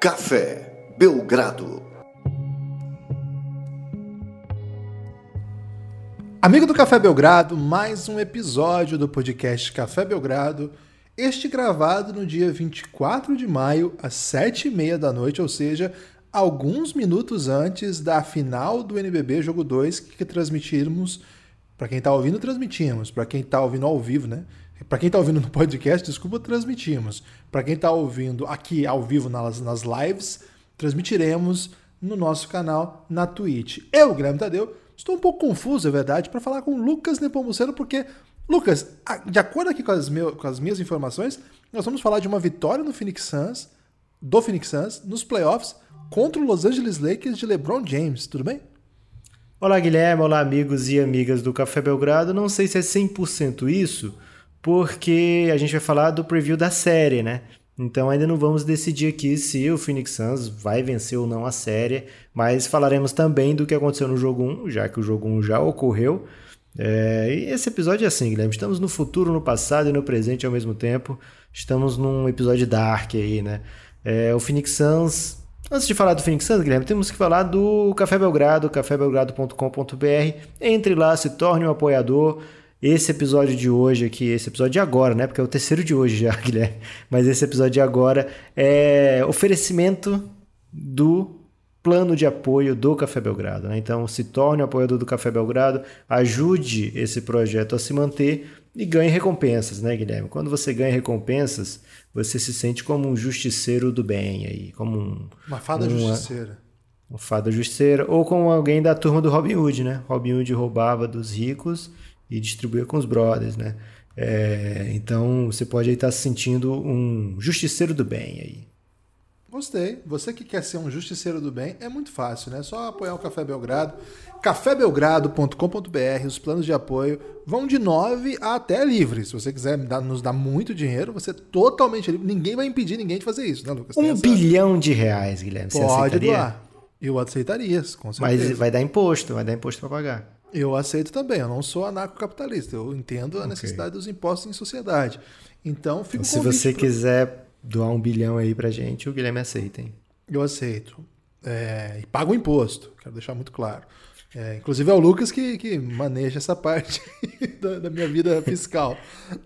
Café Belgrado. Amigo do Café Belgrado, mais um episódio do podcast Café Belgrado. Este gravado no dia 24 de maio, às 7h30 da noite, ou seja, alguns minutos antes da final do NBB Jogo 2 que transmitirmos. Para quem está ouvindo, transmitimos. Para quem está ouvindo ao vivo, né? Para quem está ouvindo no podcast, desculpa, transmitimos. Para quem está ouvindo aqui ao vivo nas, nas lives, transmitiremos no nosso canal na Twitch. Eu, Guilherme Tadeu, estou um pouco confuso, é verdade, para falar com o Lucas Nepomuceno, porque, Lucas, de acordo aqui com as, meu, com as minhas informações, nós vamos falar de uma vitória no Phoenix Suns, do Phoenix Suns, nos playoffs, contra o Los Angeles Lakers de LeBron James, tudo bem? Olá, Guilherme, olá, amigos e amigas do Café Belgrado. Não sei se é 100% isso, porque a gente vai falar do preview da série, né? Então ainda não vamos decidir aqui se o Phoenix Suns vai vencer ou não a série, mas falaremos também do que aconteceu no jogo 1, já que o jogo 1 já ocorreu. É, e esse episódio é assim, Guilherme. Estamos no futuro, no passado e no presente ao mesmo tempo. Estamos num episódio dark aí, né? É, o Phoenix Suns. Antes de falar do Phoenix Suns, Guilherme, temos que falar do Café Belgrado, cafébelgrado.com.br. Entre lá, se torne um apoiador. Esse episódio de hoje aqui, esse episódio de agora, né? Porque é o terceiro de hoje já, Guilherme. Mas esse episódio de agora é oferecimento do plano de apoio do Café Belgrado. Né? Então, se torne apoiador do Café Belgrado, ajude esse projeto a se manter e ganhe recompensas, né, Guilherme? Quando você ganha recompensas, você se sente como um justiceiro do bem aí, como um, uma fada uma, justiceira. Uma fada justiceira ou como alguém da turma do Robin Hood, né? Robin Hood roubava dos ricos e distribuía com os brothers, né? É, então você pode estar se sentindo um justiceiro do bem aí. Gostei. Você que quer ser um justiceiro do bem, é muito fácil, né? Só apoiar o Café Belgrado. cafébelgrado.com.br, os planos de apoio vão de 9 a até livre. Se você quiser nos dar muito dinheiro, você é totalmente livre. Ninguém vai impedir ninguém de fazer isso, né, Lucas? Um bilhão de reais, Guilherme. Você Pode aceitaria? doar. Eu aceitaria, com certeza. Mas vai dar imposto, vai dar imposto para pagar. Eu aceito também, eu não sou anarcocapitalista, eu entendo a okay. necessidade dos impostos em sociedade. Então, fico então, Se você pra... quiser doar um bilhão aí pra gente, o Guilherme aceita, hein? Eu aceito. É, e pago o imposto, quero deixar muito claro. É, inclusive é o Lucas que, que maneja essa parte da, da, minha vida fiscal.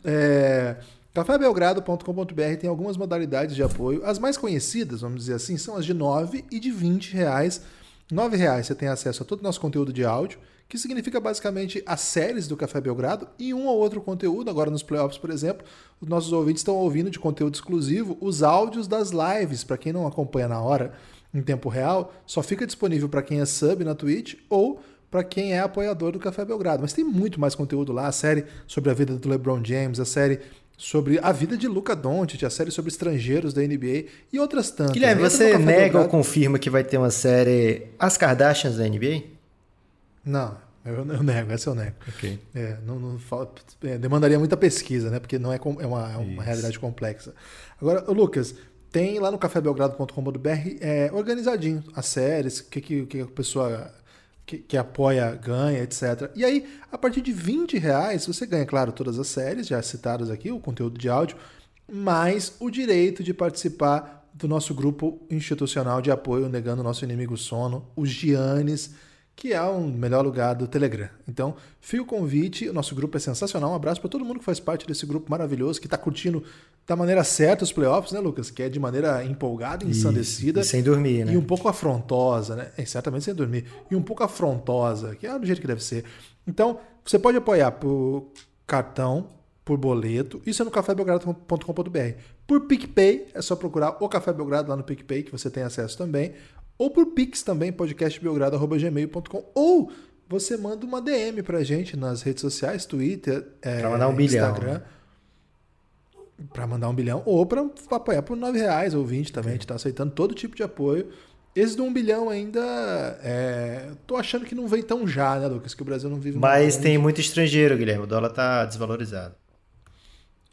É, cafébelgrado.com.br tem algumas modalidades de apoio. As mais conhecidas, vamos dizer assim, são as de 9 e de 20 reais. 9 reais você tem acesso a todo o nosso conteúdo de áudio que significa basicamente as séries do Café Belgrado e um ou outro conteúdo. Agora nos playoffs, por exemplo, os nossos ouvintes estão ouvindo de conteúdo exclusivo os áudios das lives. Para quem não acompanha na hora, em tempo real, só fica disponível para quem é sub na Twitch ou para quem é apoiador do Café Belgrado. Mas tem muito mais conteúdo lá, a série sobre a vida do LeBron James, a série sobre a vida de Luca Doncic, a série sobre estrangeiros da NBA e outras tantas. Guilherme, você nega Belgrado. ou confirma que vai ter uma série As Kardashians da NBA? Não, eu, eu nego, essa eu nego. Okay. É, não, não é, demandaria muita pesquisa, né? Porque não é, é uma, é uma realidade complexa. Agora, Lucas, tem lá no cafébelgrado.com.br é, organizadinho as séries, o que, que, que a pessoa que, que, apoia ganha, etc. E aí, a partir de 20 reais, você ganha, claro, todas as séries já citadas aqui, o conteúdo de áudio, mais o direito de participar do nosso grupo institucional de apoio negando nosso inimigo sono, os Giannis que é o melhor lugar do Telegram. Então, fica o convite, o nosso grupo é sensacional. Um abraço para todo mundo que faz parte desse grupo maravilhoso, que está curtindo da maneira certa os playoffs, né, Lucas? Que é de maneira empolgada, ensandecida. E sem dormir, né? E um pouco afrontosa, né? É, certamente sem dormir. E um pouco afrontosa, que é do jeito que deve ser. Então, você pode apoiar por cartão, por boleto, isso é no cafébelgrado.com.br. Por PicPay, é só procurar o Café Belgrado lá no PicPay, que você tem acesso também ou por Pix também, podcastbelgrado.gmail.com, ou você manda uma DM pra gente nas redes sociais, Twitter, é, pra mandar um Instagram. Bilhão. Pra mandar um bilhão, ou pra apoiar por 9 reais ou 20 também. A gente tá aceitando todo tipo de apoio. Esse do 1 bilhão ainda. É... Tô achando que não vem tão já, né, Lucas? Que o Brasil não vive Mas tem muito estrangeiro, Guilherme. O dólar tá desvalorizado.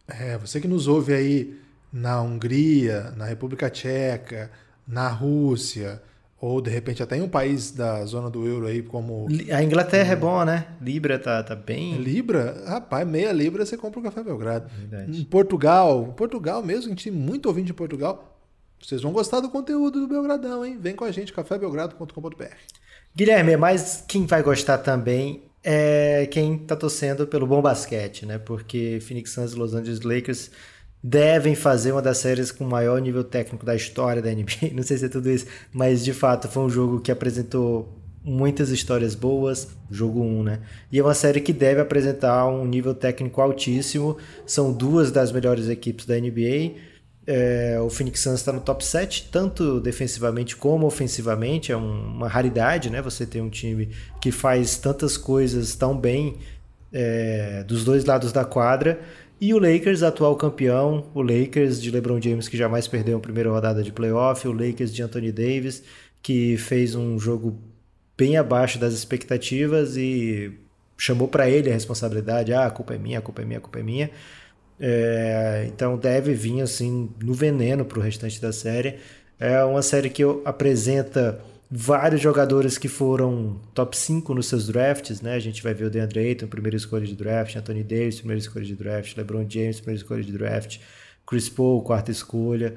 É, você que nos ouve aí na Hungria, na República Tcheca, na Rússia, ou de repente até em um país da zona do euro aí, como. A Inglaterra é, é bom, né? Libra tá, tá bem. Libra? Rapaz, meia Libra você compra um café Belgrado. Verdade. Em Portugal, Portugal mesmo, a gente tem muito ouvinte em Portugal. Vocês vão gostar do conteúdo do Belgradão, hein? Vem com a gente, cafébelgrado.com.br. Guilherme, mas quem vai gostar também é quem tá torcendo pelo bom basquete, né? Porque Phoenix Suns e Los Angeles Lakers devem fazer uma das séries com o maior nível técnico da história da NBA. Não sei se é tudo isso, mas de fato foi um jogo que apresentou muitas histórias boas, jogo 1, né? E é uma série que deve apresentar um nível técnico altíssimo. São duas das melhores equipes da NBA. É, o Phoenix Suns está no top 7, tanto defensivamente como ofensivamente. É um, uma raridade, né? Você ter um time que faz tantas coisas tão bem é, dos dois lados da quadra. E o Lakers, atual campeão, o Lakers de LeBron James, que jamais perdeu a primeira rodada de playoff, o Lakers de Anthony Davis, que fez um jogo bem abaixo das expectativas e chamou para ele a responsabilidade. Ah, a culpa é minha, a culpa é minha, a culpa é minha. É, então deve vir assim no veneno para o restante da série. É uma série que apresenta vários jogadores que foram top 5 nos seus drafts, né? A gente vai ver o DeAndre Ayton, primeira escolha de draft, Anthony Davis, primeira escolha de draft, LeBron James, primeira escolha de draft, Chris Paul, quarta escolha,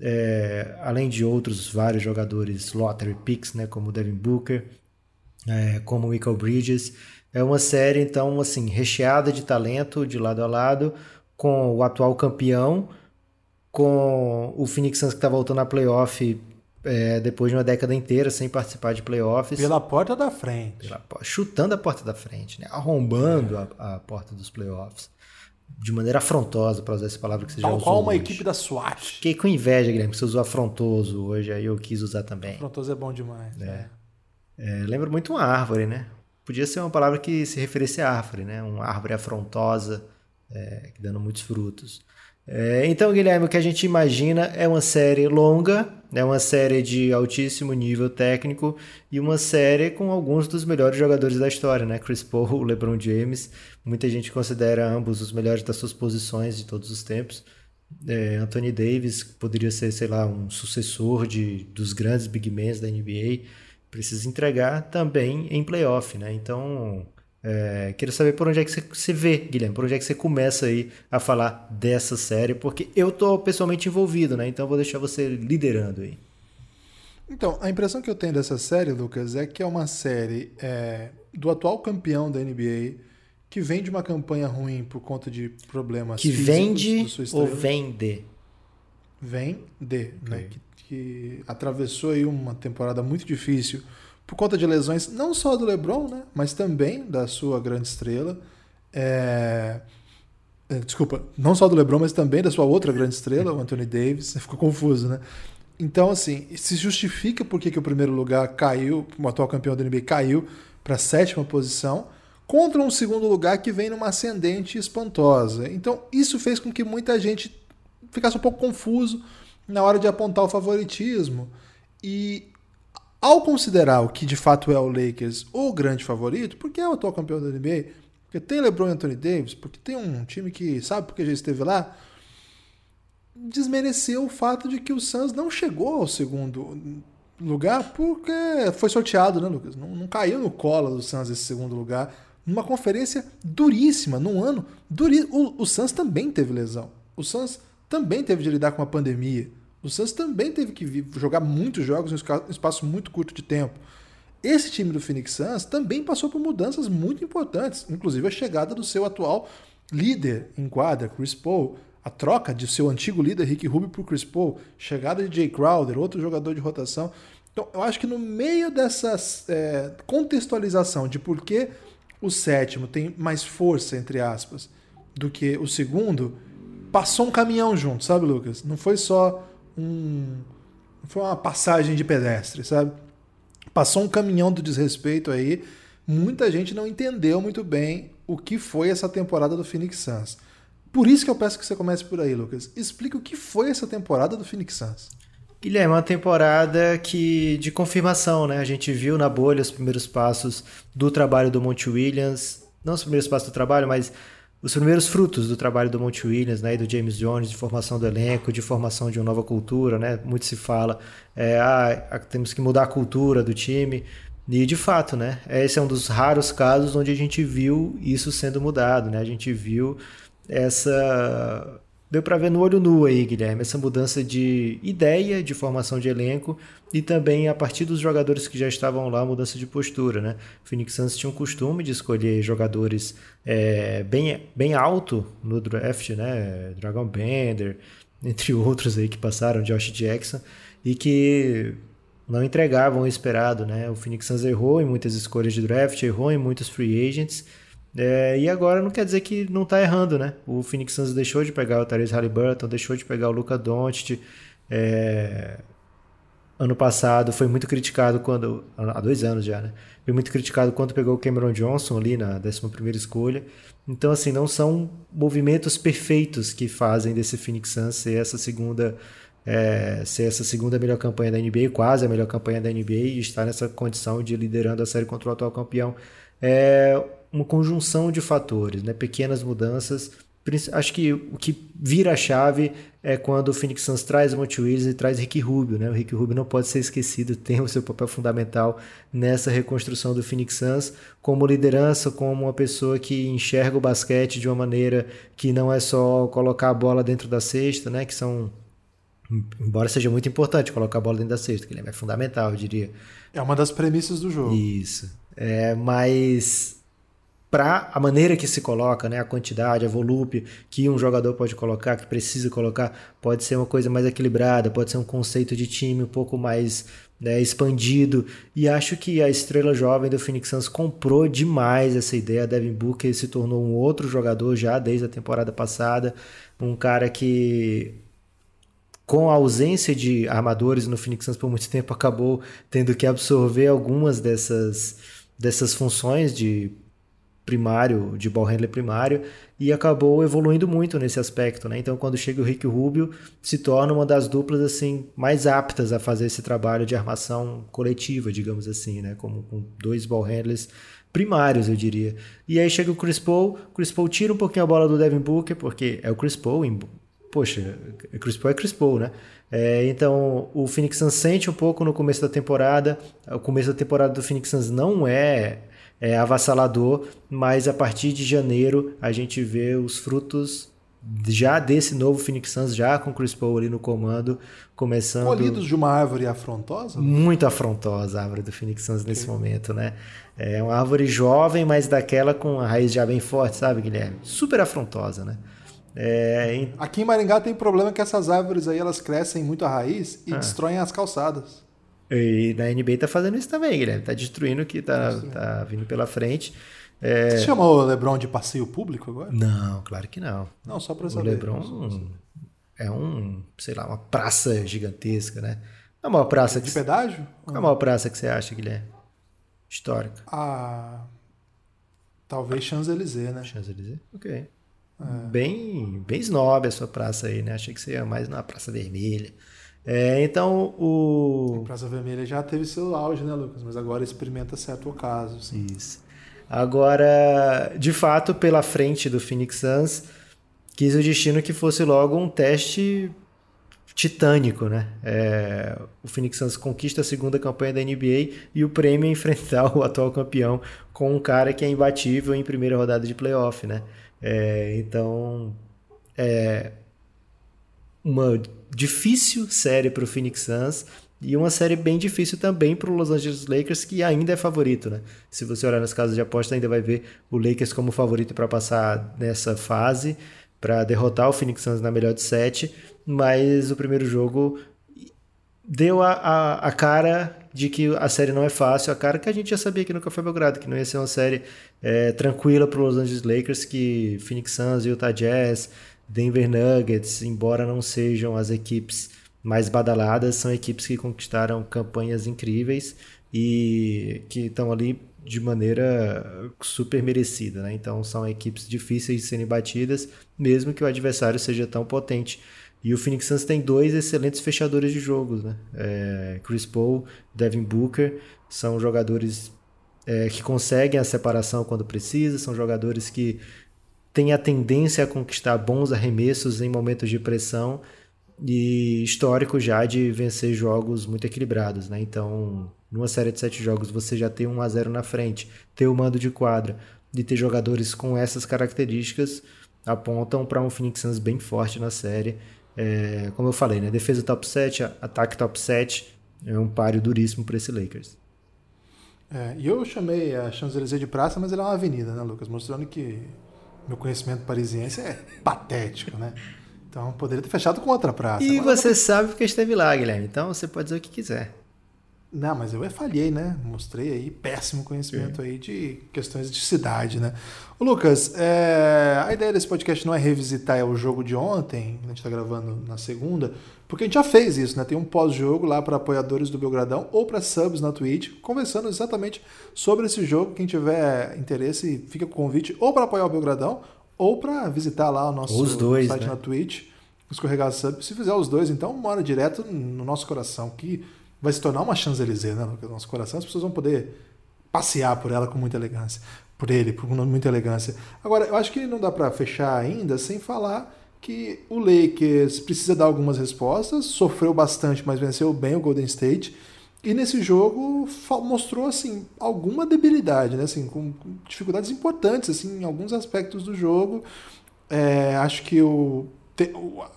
é, além de outros vários jogadores lottery picks, né? Como Devin Booker, é, como Michael Bridges. É uma série, então, assim, recheada de talento de lado a lado, com o atual campeão, com o Phoenix Suns que está voltando a playoff é, depois de uma década inteira sem participar de playoffs. Pela porta da frente. Pela, chutando a porta da frente, né? arrombando é. a, a, porta dos playoffs. De maneira afrontosa, para usar essa palavra que você Tal já usou. Qual uma hoje. equipe da SWAT. Fiquei com inveja, Guilherme, que você usou afrontoso hoje, aí eu quis usar também. Afrontoso é bom demais. É. É, lembra muito uma árvore, né? Podia ser uma palavra que se referisse à árvore, né? Uma árvore afrontosa, é, dando muitos frutos. É, então, Guilherme, o que a gente imagina é uma série longa, é uma série de altíssimo nível técnico e uma série com alguns dos melhores jogadores da história, né? Chris Paul, LeBron James. Muita gente considera ambos os melhores das suas posições de todos os tempos. É, Anthony Davis poderia ser, sei lá, um sucessor de, dos grandes big men da NBA. Precisa entregar também em playoff, né? Então, é, queria saber por onde é que você, você vê, Guilherme, por onde é que você começa aí a falar dessa série, porque eu tô pessoalmente envolvido, né? Então vou deixar você liderando aí. Então, a impressão que eu tenho dessa série, Lucas, é que é uma série é, do atual campeão da NBA que vem de uma campanha ruim por conta de problemas que vende ou vende? Vende, né? Que, que atravessou aí uma temporada muito difícil por conta de lesões não só do LeBron, né, mas também da sua grande estrela. É... é desculpa, não só do LeBron, mas também da sua outra grande estrela, o Anthony Davis. Ficou confuso, né? Então, assim, se justifica porque que o primeiro lugar caiu, o atual campeão da NBA caiu para a sétima posição, contra um segundo lugar que vem numa ascendente espantosa. Então, isso fez com que muita gente ficasse um pouco confuso na hora de apontar o favoritismo. E ao considerar o que de fato é o Lakers o grande favorito, porque é o atual campeão da NBA, porque tem LeBron e Anthony Davis, porque tem um time que sabe porque já esteve lá, desmereceu o fato de que o Suns não chegou ao segundo lugar porque foi sorteado, né, Lucas? Não, não caiu no colo do Suns esse segundo lugar. Numa conferência duríssima, num ano duríssimo. O, o Suns também teve lesão. O Suns também teve de lidar com a pandemia. O Suns também teve que jogar muitos jogos em um espaço muito curto de tempo. Esse time do Phoenix Suns também passou por mudanças muito importantes, inclusive a chegada do seu atual líder em quadra, Chris Paul, a troca de seu antigo líder Rick Rubio por Chris Paul, chegada de Jay Crowder, outro jogador de rotação. Então, eu acho que no meio dessa é, contextualização de por que o sétimo tem mais força, entre aspas, do que o segundo, passou um caminhão junto, sabe, Lucas? Não foi só um. Foi uma passagem de pedestre, sabe? Passou um caminhão do desrespeito aí. Muita gente não entendeu muito bem o que foi essa temporada do Phoenix Suns. Por isso que eu peço que você comece por aí, Lucas. Explica o que foi essa temporada do Phoenix Suns. Guilherme, uma temporada que de confirmação, né? A gente viu na bolha os primeiros passos do trabalho do Monte Williams, não os primeiros passos do trabalho, mas os primeiros frutos do trabalho do Monte Williams né, e do James Jones, de formação do elenco, de formação de uma nova cultura. Né? Muito se fala, é, ah, temos que mudar a cultura do time. E de fato, né? Esse é um dos raros casos onde a gente viu isso sendo mudado, né? A gente viu essa deu para ver no olho nu aí, Guilherme, essa mudança de ideia, de formação de elenco e também a partir dos jogadores que já estavam lá, mudança de postura, né? O Phoenix Suns tinha um costume de escolher jogadores é, bem, bem alto no draft, né? Dragon Bender, entre outros aí que passaram, Josh Jackson, e que não entregavam o esperado, né? O Phoenix Suns errou em muitas escolhas de draft, errou em muitos free agents, é, e agora não quer dizer que não está errando, né? O Phoenix Suns deixou de pegar o Therese Halliburton, deixou de pegar o Luca Doncic. É, ano passado foi muito criticado quando... Há dois anos já, né? Foi muito criticado quando pegou o Cameron Johnson ali na 11ª escolha. Então, assim, não são movimentos perfeitos que fazem desse Phoenix Suns ser essa segunda... É, ser essa segunda melhor campanha da NBA, quase a melhor campanha da NBA e estar nessa condição de liderando a série contra o atual campeão. É, uma conjunção de fatores, né? pequenas mudanças. Acho que o que vira a chave é quando o Phoenix Suns traz o Monte Williams e traz Rick Rubio. Né? O Rick Rubio não pode ser esquecido, tem o seu papel fundamental nessa reconstrução do Phoenix Suns como liderança, como uma pessoa que enxerga o basquete de uma maneira que não é só colocar a bola dentro da cesta, né? que são embora seja muito importante colocar a bola dentro da cesta, que ele é fundamental, eu diria. É uma das premissas do jogo. Isso. É, mas para a maneira que se coloca, né, a quantidade, a volúpia que um jogador pode colocar, que precisa colocar, pode ser uma coisa mais equilibrada, pode ser um conceito de time um pouco mais né, expandido. E acho que a estrela jovem do Phoenix Suns comprou demais essa ideia. Devin Booker se tornou um outro jogador já desde a temporada passada, um cara que com a ausência de armadores no Phoenix Suns por muito tempo acabou tendo que absorver algumas dessas dessas funções de primário, de ball handler primário, e acabou evoluindo muito nesse aspecto, né? Então, quando chega o Rick Rubio, se torna uma das duplas assim mais aptas a fazer esse trabalho de armação coletiva, digamos assim, né? Como com dois ball handlers primários, eu diria. E aí chega o Chris Paul, o Chris Paul tira um pouquinho a bola do Devin Booker, porque é o Chris Paul, em... poxa, Chris Paul é Chris Paul, né? É, então, o Phoenix Suns sente um pouco no começo da temporada. O começo da temporada do Phoenix Suns não é é, avassalador, mas a partir de janeiro a gente vê os frutos já desse novo Phoenix Suns, já com Chris Paul ali no comando, começando... Colhidos de uma árvore afrontosa? Muito afrontosa a árvore do Phoenix Suns okay. nesse momento, né? É uma árvore jovem, mas daquela com a raiz já bem forte, sabe, Guilherme? Super afrontosa, né? É... Aqui em Maringá tem problema que essas árvores aí elas crescem muito a raiz e ah. destroem as calçadas. E na NBA tá fazendo isso também, Guilherme. Tá destruindo o que tá, tá vindo pela frente. É... Você chamou o LeBron de passeio público agora? Não, claro que não. Não, só para saber. O LeBron é um, sei lá, uma praça gigantesca, né? É a maior praça de que... pedágio? Qual é a maior praça que você acha, Guilherme? Histórica. Ah, talvez Champs-Élysées, né? Champs-Élysées? Ok. É. Bem, bem snob a sua praça aí, né? Achei que você ia mais na Praça Vermelha. É, então o. A Praça Vermelha já teve seu auge, né, Lucas? Mas agora experimenta certo ocaso. Sim. Isso. Agora, de fato, pela frente do Phoenix Suns, quis o destino que fosse logo um teste titânico, né? É, o Phoenix Suns conquista a segunda campanha da NBA e o prêmio é enfrentar o atual campeão com um cara que é imbatível em primeira rodada de playoff, né? É, então, é, uma difícil série para o Phoenix Suns e uma série bem difícil também para o Los Angeles Lakers, que ainda é favorito, né? Se você olhar nas casas de aposta, ainda vai ver o Lakers como favorito para passar nessa fase, para derrotar o Phoenix Suns na melhor de sete, mas o primeiro jogo deu a, a, a, cara de que a série não é fácil, a cara que a gente já sabia que nunca foi Belgrado, que não ia ser uma série é, tranquila para os Los Angeles Lakers, que Phoenix Suns, Utah Jazz, Denver Nuggets, embora não sejam as equipes mais badaladas, são equipes que conquistaram campanhas incríveis e que estão ali de maneira super merecida. Né? Então são equipes difíceis de serem batidas, mesmo que o adversário seja tão potente. E o Phoenix Suns tem dois excelentes fechadores de jogos, né? É, Chris Paul, Devin Booker, são jogadores é, que conseguem a separação quando precisa, são jogadores que tem a tendência a conquistar bons arremessos em momentos de pressão e histórico já de vencer jogos muito equilibrados, né? Então, numa série de sete jogos, você já tem 1 a 0 na frente, ter o mando de quadra e ter jogadores com essas características apontam para um Phoenix Suns bem forte na série. É, como eu falei, né? Defesa top 7, ataque top 7, é um páreo duríssimo para esse Lakers. É, e eu chamei a Champs-Élysées de praça, mas ela é uma avenida, né, Lucas? Mostrando que meu conhecimento parisiense é patético, né? Então poderia ter fechado com outra praça. E você sabe porque esteve lá, Guilherme. Então você pode dizer o que quiser. Não, mas eu falhei, né? Mostrei aí péssimo conhecimento aí de questões de cidade, né? Ô, Lucas, é... a ideia desse podcast não é revisitar o jogo de ontem, a gente está gravando na segunda, porque a gente já fez isso, né? Tem um pós-jogo lá para apoiadores do Belgradão ou para subs na Twitch, conversando exatamente sobre esse jogo. Quem tiver interesse, fica com o convite ou para apoiar o Belgradão ou para visitar lá o nosso dois, site né? na Twitch, escorregar sub. Se fizer os dois, então mora direto no nosso coração, que vai se tornar uma Champs-Élysées, né? No nosso coração, as pessoas vão poder passear por ela com muita elegância. Por ele, com muita elegância. Agora, eu acho que não dá para fechar ainda sem falar que o Lakers precisa dar algumas respostas, sofreu bastante, mas venceu bem o Golden State. E nesse jogo mostrou assim alguma debilidade, né? Assim, com dificuldades importantes assim, em alguns aspectos do jogo. É, acho que o,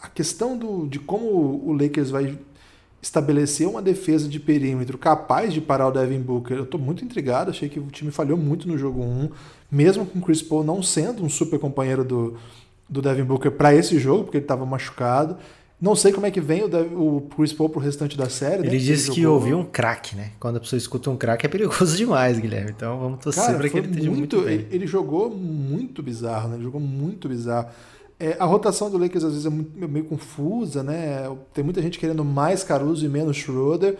a questão do, de como o Lakers vai estabelecer uma defesa de perímetro capaz de parar o Devin Booker. Eu estou muito intrigado, achei que o time falhou muito no jogo 1, mesmo com o Chris Paul não sendo um super companheiro do, do Devin Booker para esse jogo, porque ele estava machucado. Não sei como é que vem o, Devin, o Chris Paul pro restante da série. Ele né? disse que ouviu um craque, né? Quando a pessoa escuta um craque é perigoso demais, Guilherme. Então vamos torcer para que ele esteja muito, muito bem. Ele, ele, jogou muito bizarro, né? Ele jogou muito bizarro. É, a rotação do Lakers às vezes é muito, meio confusa, né? Tem muita gente querendo mais Caruso e menos Schroeder.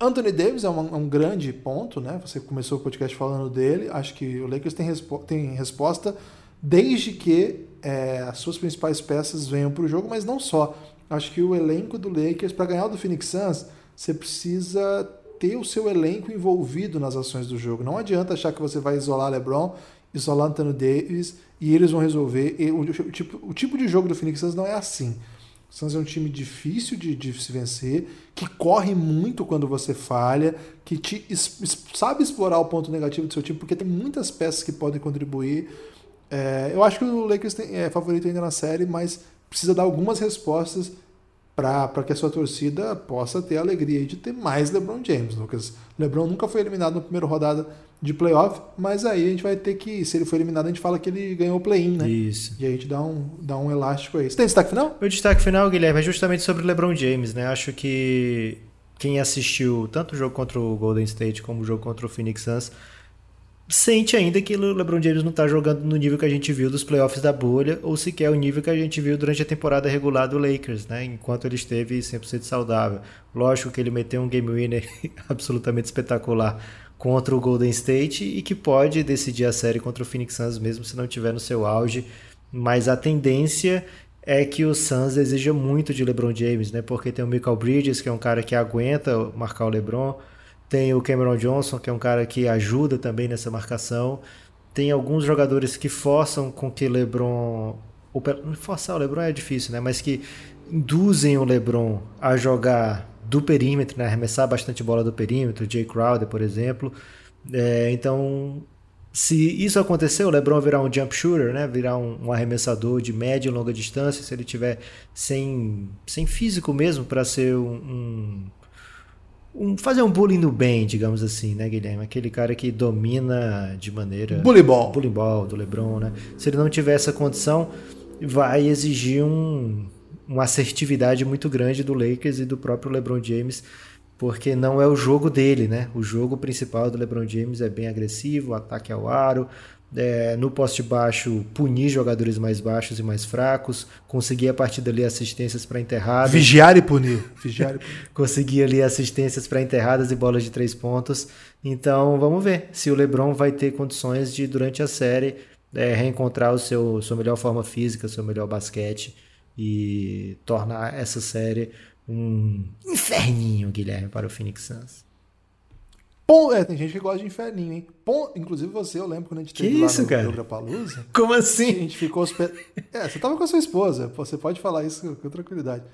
Anthony Davis é um, um, grande ponto, né? Você começou o podcast falando dele. Acho que o Lakers tem, respo tem resposta desde que é, as suas principais peças venham para o jogo, mas não só. Acho que o elenco do Lakers, para ganhar o do Phoenix Suns, você precisa ter o seu elenco envolvido nas ações do jogo. Não adianta achar que você vai isolar LeBron, isolar Anthony Davis e eles vão resolver. O, o, tipo, o tipo de jogo do Phoenix Suns não é assim. O Suns é um time difícil de, de se vencer, que corre muito quando você falha, que te, es, sabe explorar o ponto negativo do seu time, porque tem muitas peças que podem contribuir. É, eu acho que o Lakers tem, é favorito ainda na série, mas precisa dar algumas respostas para que a sua torcida possa ter a alegria de ter mais LeBron James, Lucas. LeBron nunca foi eliminado na primeira rodada de playoff, mas aí a gente vai ter que, se ele for eliminado, a gente fala que ele ganhou o play-in, né? Isso. E a gente dá um, dá um elástico aí. Você tem destaque final? Meu destaque final, Guilherme, é justamente sobre o LeBron James, né? Acho que quem assistiu tanto o jogo contra o Golden State como o jogo contra o Phoenix Suns sente ainda que o LeBron James não está jogando no nível que a gente viu dos playoffs da bolha, ou sequer o nível que a gente viu durante a temporada regular do Lakers, né? Enquanto ele esteve 100% saudável. Lógico que ele meteu um game winner absolutamente espetacular contra o Golden State e que pode decidir a série contra o Phoenix Suns mesmo se não tiver no seu auge, mas a tendência é que o Suns exija muito de LeBron James, né? Porque tem o Michael Bridges, que é um cara que aguenta marcar o LeBron, tem o Cameron Johnson, que é um cara que ajuda também nessa marcação. Tem alguns jogadores que forçam com que LeBron forçar o LeBron é difícil, né? Mas que induzem o LeBron a jogar do perímetro, né? arremessar bastante bola do perímetro, Jay Crowder, por exemplo. É, então, se isso acontecer, o LeBron virar um jump shooter, né? virar um, um arremessador de média e longa distância, se ele tiver sem, sem físico mesmo para ser um, um, um, fazer um bullying do bem, digamos assim, né, Guilherme? Aquele cara que domina de maneira bully ball, bully ball do LeBron, né? Se ele não tiver essa condição, vai exigir um uma assertividade muito grande do Lakers e do próprio LeBron James, porque não é o jogo dele, né? O jogo principal do LeBron James é bem agressivo, ataque ao aro, é, no poste baixo punir jogadores mais baixos e mais fracos, conseguir a partir dali assistências para enterradas. Vigiar e punir. Vigiar e punir. conseguir ali assistências para enterradas e bolas de três pontos. Então vamos ver se o LeBron vai ter condições de, durante a série, é, reencontrar o seu sua melhor forma física, seu melhor basquete e tornar essa série um inferninho, Guilherme, para o Phoenix Suns. Bom, é, tem gente que gosta de inferninho, hein? Bom, inclusive você, eu lembro quando a gente teve que isso, lá no Palusa. Como assim? A gente ficou hospedado. É, você tava com a sua esposa, você pode falar isso com tranquilidade.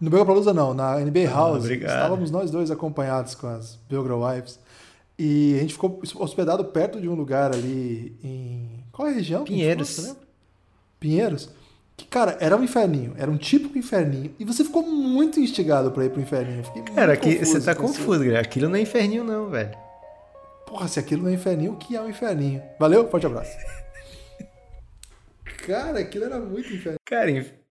No Palusa não, na NBA ah, House. Obrigado. Estávamos nós dois acompanhados com as Belgra Wives. E a gente ficou hospedado perto de um lugar ali em. Qual é a região? Pinheiros. Pinheiros. Que, cara, era um inferninho, era um típico inferninho, e você ficou muito instigado pra ir pro inferninho. Cara, aqui, confuso você tá confuso, Guilherme. Aquilo não é inferninho, não, velho. Porra, se aquilo não é inferninho, o que é um inferninho? Valeu, forte abraço. Cara, aquilo era muito inferninho. Cara,